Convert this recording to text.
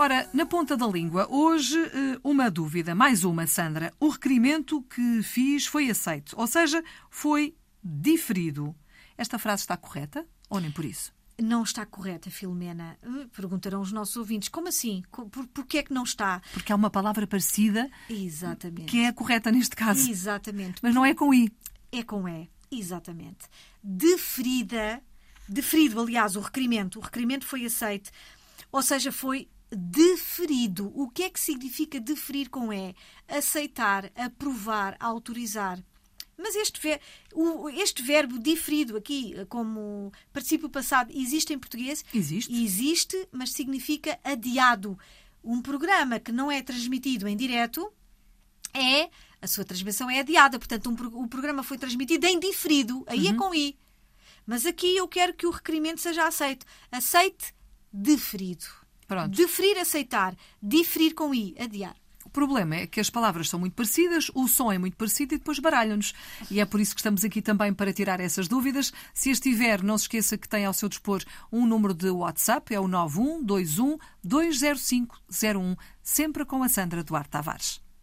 Ora, na ponta da língua, hoje eh, uma dúvida, mais uma, Sandra. O requerimento que fiz foi aceito, ou seja, foi diferido. Esta frase está correta ou nem por isso? Não está correta, Filomena. Eh, Perguntarão os nossos ouvintes. Como assim? Por, porquê é que não está? Porque há uma palavra parecida Exatamente. que é a correta neste caso, Exatamente. mas não é com I. É com E. Exatamente. Deferida. Deferido, aliás, o requerimento. O requerimento foi aceito. Ou seja, foi deferido. O que é que significa deferir com E? Aceitar, aprovar, autorizar. Mas este, ver- o- este verbo diferido aqui, como participio passado, existe em português? Existe. Existe, mas significa adiado. Um programa que não é transmitido em direto é a sua transmissão é adiada, portanto um o programa foi transmitido em diferido, aí Uhum. é com i. Mas aqui eu quero que o requerimento seja aceito. Aceite deferido. Pronto. Deferir, aceitar. Diferir com i, adiar. O problema é que as palavras são muito parecidas, o som é muito parecido e depois baralham-nos. E é por isso que estamos aqui também para tirar essas dúvidas. Se as tiver, não se esqueça que tem ao seu dispor um número de WhatsApp, é o 9121 20501, sempre com a Sandra Duarte Tavares.